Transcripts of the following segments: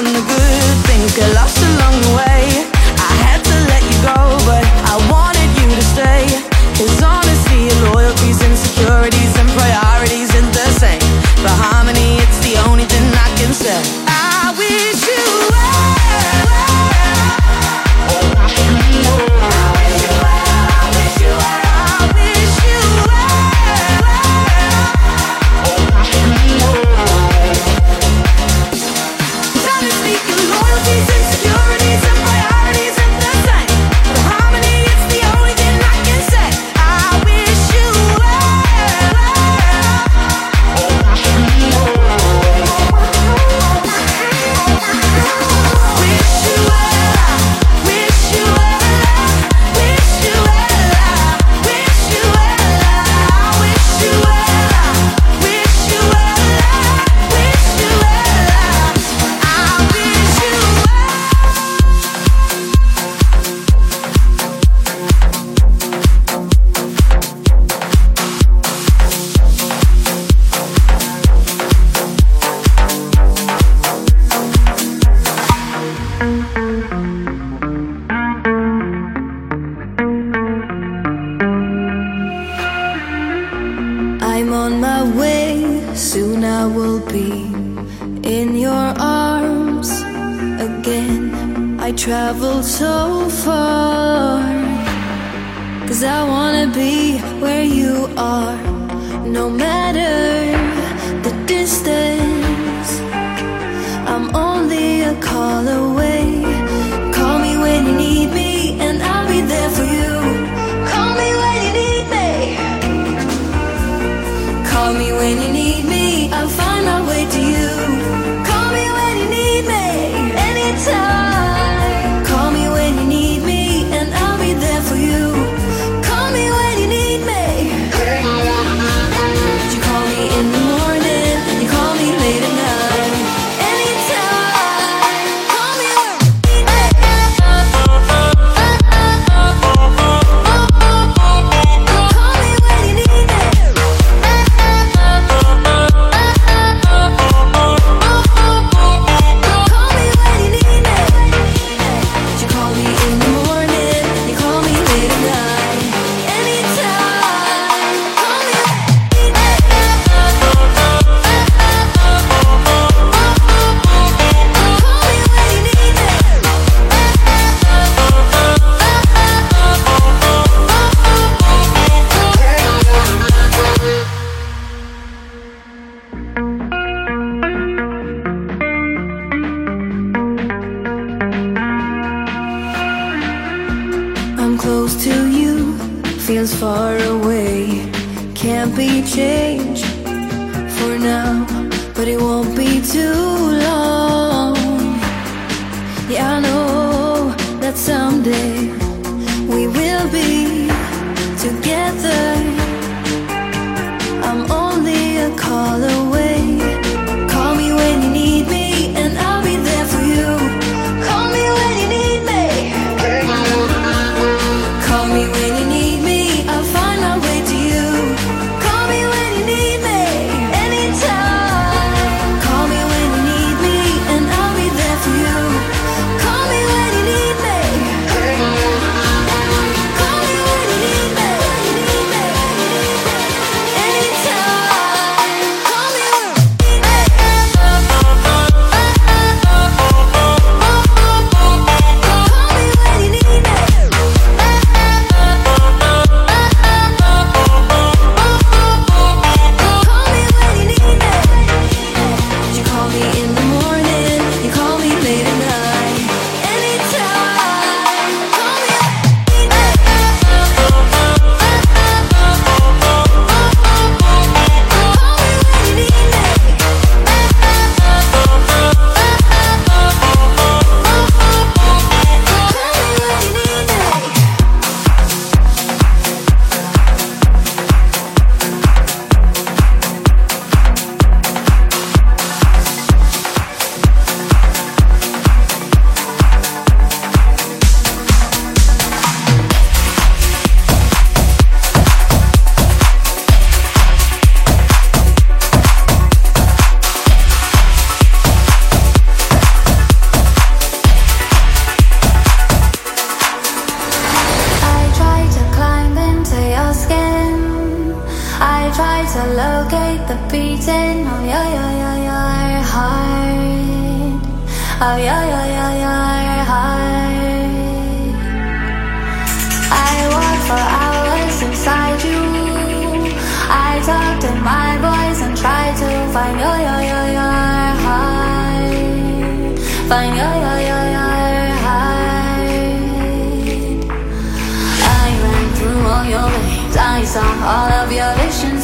on the good, things I lost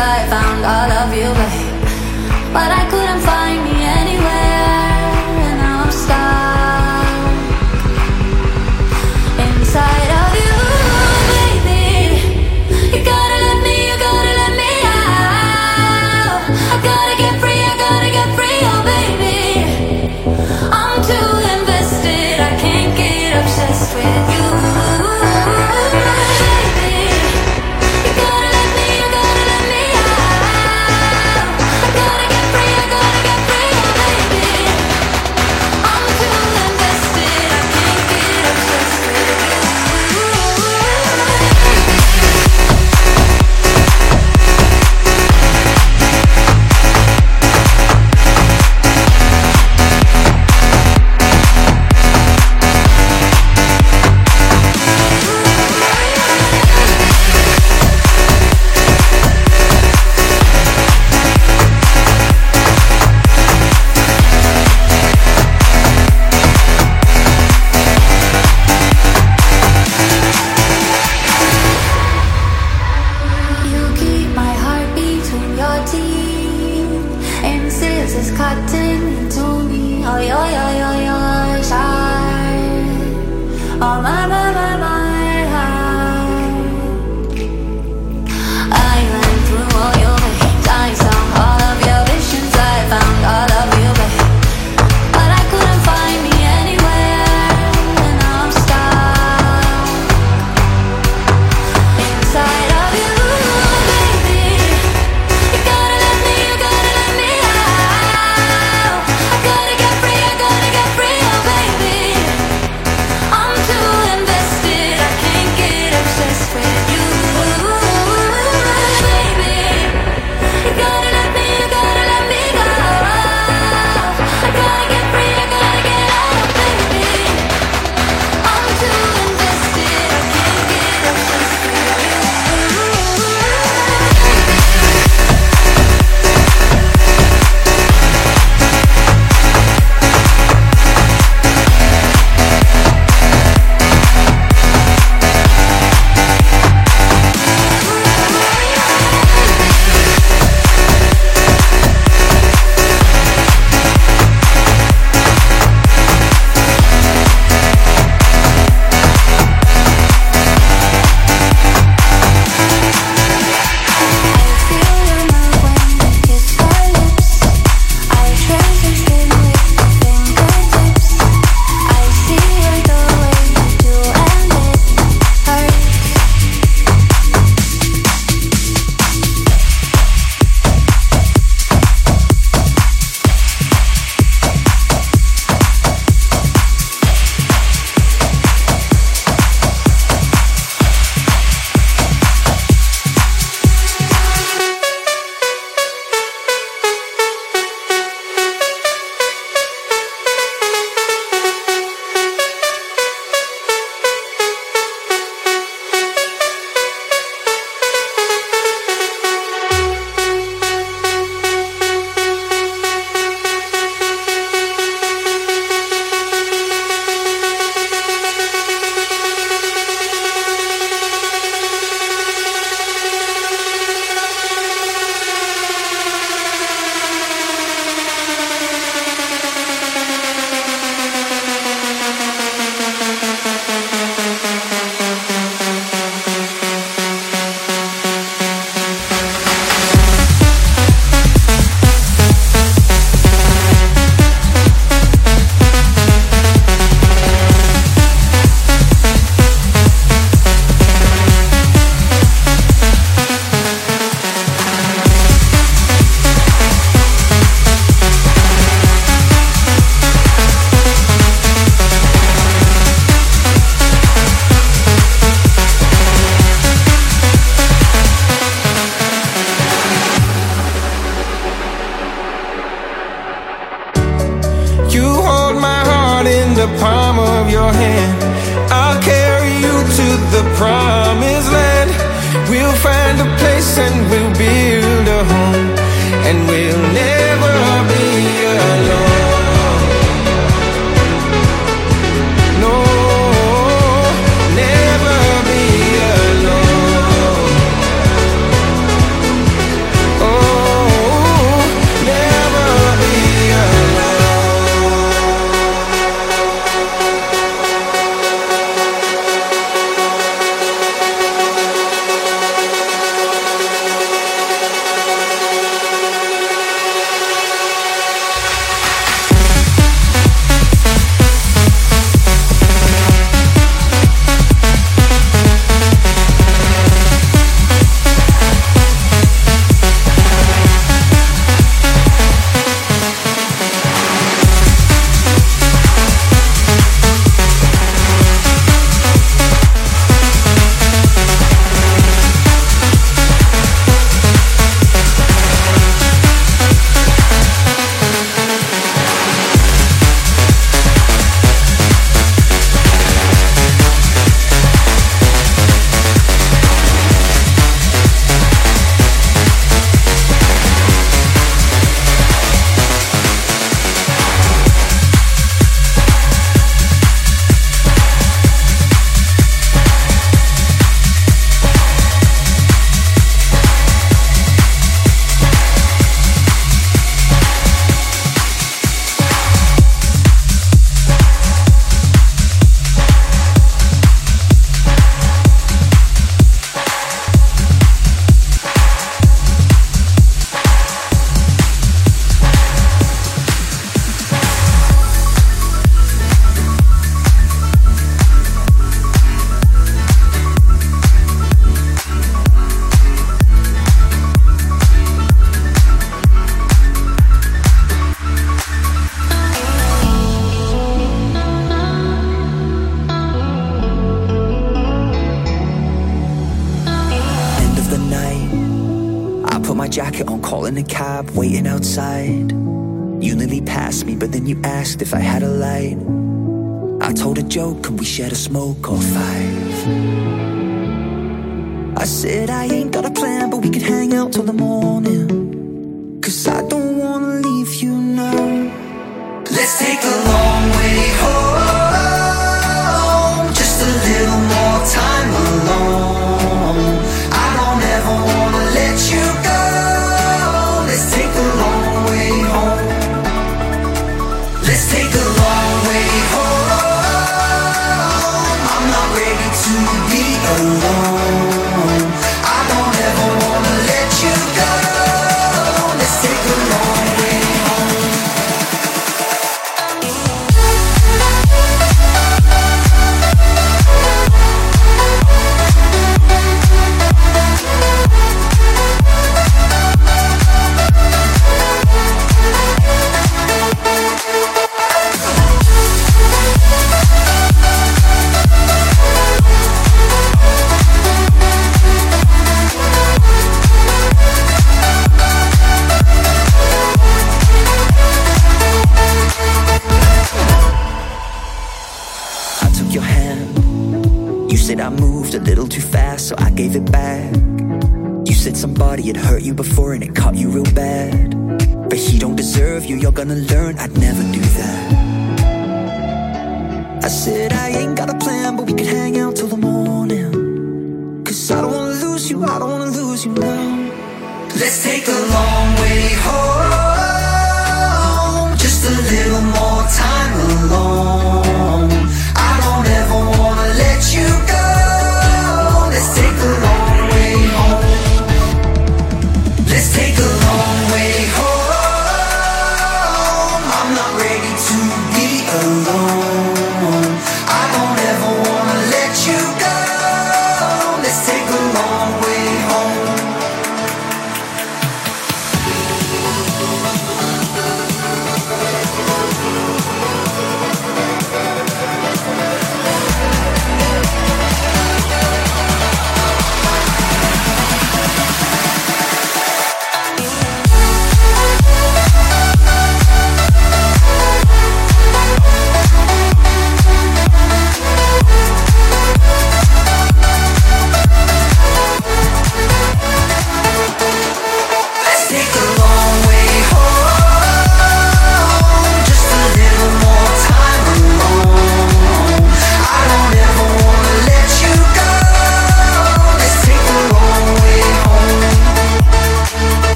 I found all of you, babe. But I couldn't smoke on.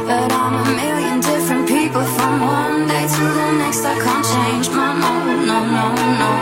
But I'm a million different people from one day to the next. I can't change my no, no, no, no.